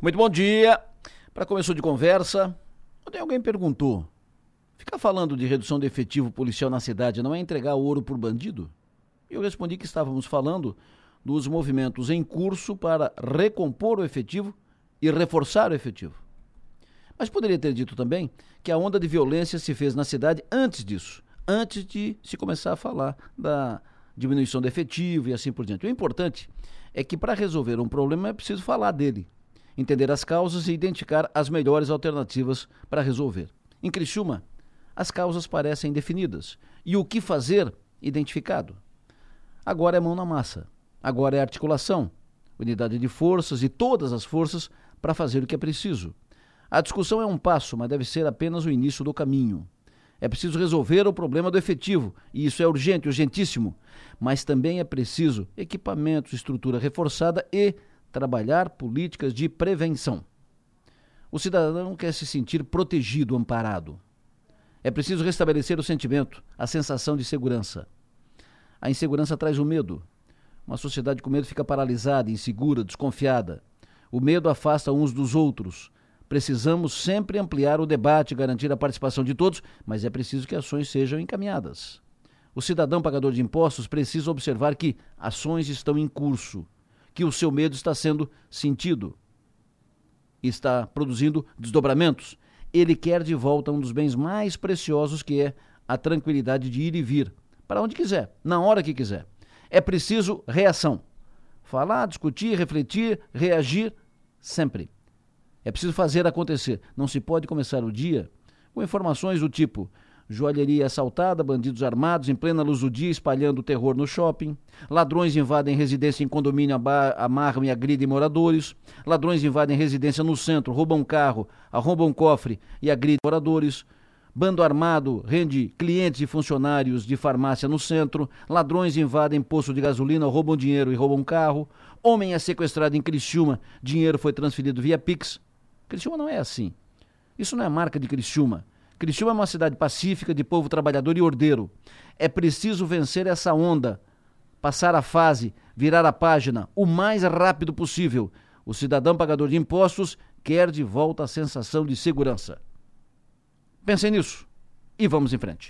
Muito bom dia. Para começo de conversa, ontem alguém perguntou: ficar falando de redução de efetivo policial na cidade não é entregar ouro por bandido? E eu respondi que estávamos falando dos movimentos em curso para recompor o efetivo e reforçar o efetivo. Mas poderia ter dito também que a onda de violência se fez na cidade antes disso, antes de se começar a falar da diminuição do efetivo e assim por diante. O importante é que para resolver um problema é preciso falar dele, entender as causas e identificar as melhores alternativas para resolver. Em Criciúma, as causas parecem definidas e o que fazer identificado. Agora é mão na massa, agora é articulação, unidade de forças e todas as forças para fazer o que é preciso. A discussão é um passo, mas deve ser apenas o início do caminho. É preciso resolver o problema do efetivo, e isso é urgente, urgentíssimo. Mas também é preciso equipamentos, estrutura reforçada e trabalhar políticas de prevenção. O cidadão quer se sentir protegido, amparado. É preciso restabelecer o sentimento, a sensação de segurança. A insegurança traz o medo. Uma sociedade com medo fica paralisada, insegura, desconfiada. O medo afasta uns dos outros. Precisamos sempre ampliar o debate garantir a participação de todos, mas é preciso que ações sejam encaminhadas. O cidadão pagador de impostos precisa observar que ações estão em curso, que o seu medo está sendo sentido, está produzindo desdobramentos. Ele quer de volta um dos bens mais preciosos que é a tranquilidade de ir e vir, para onde quiser, na hora que quiser. É preciso reação. Falar, discutir, refletir, reagir, sempre. É preciso fazer acontecer. Não se pode começar o dia com informações do tipo joalheria assaltada, bandidos armados em plena luz do dia espalhando terror no shopping, ladrões invadem residência em condomínio, amarram e agridem moradores, ladrões invadem residência no centro, roubam carro, arrombam cofre e agridem moradores, bando armado rende clientes e funcionários de farmácia no centro, ladrões invadem posto de gasolina, roubam dinheiro e roubam carro, homem é sequestrado em Criciúma, dinheiro foi transferido via Pix, Criciúma não é assim. Isso não é marca de Criciúma. Criciúma é uma cidade pacífica, de povo trabalhador e ordeiro. É preciso vencer essa onda, passar a fase, virar a página o mais rápido possível. O cidadão pagador de impostos quer de volta a sensação de segurança. Pensem nisso e vamos em frente.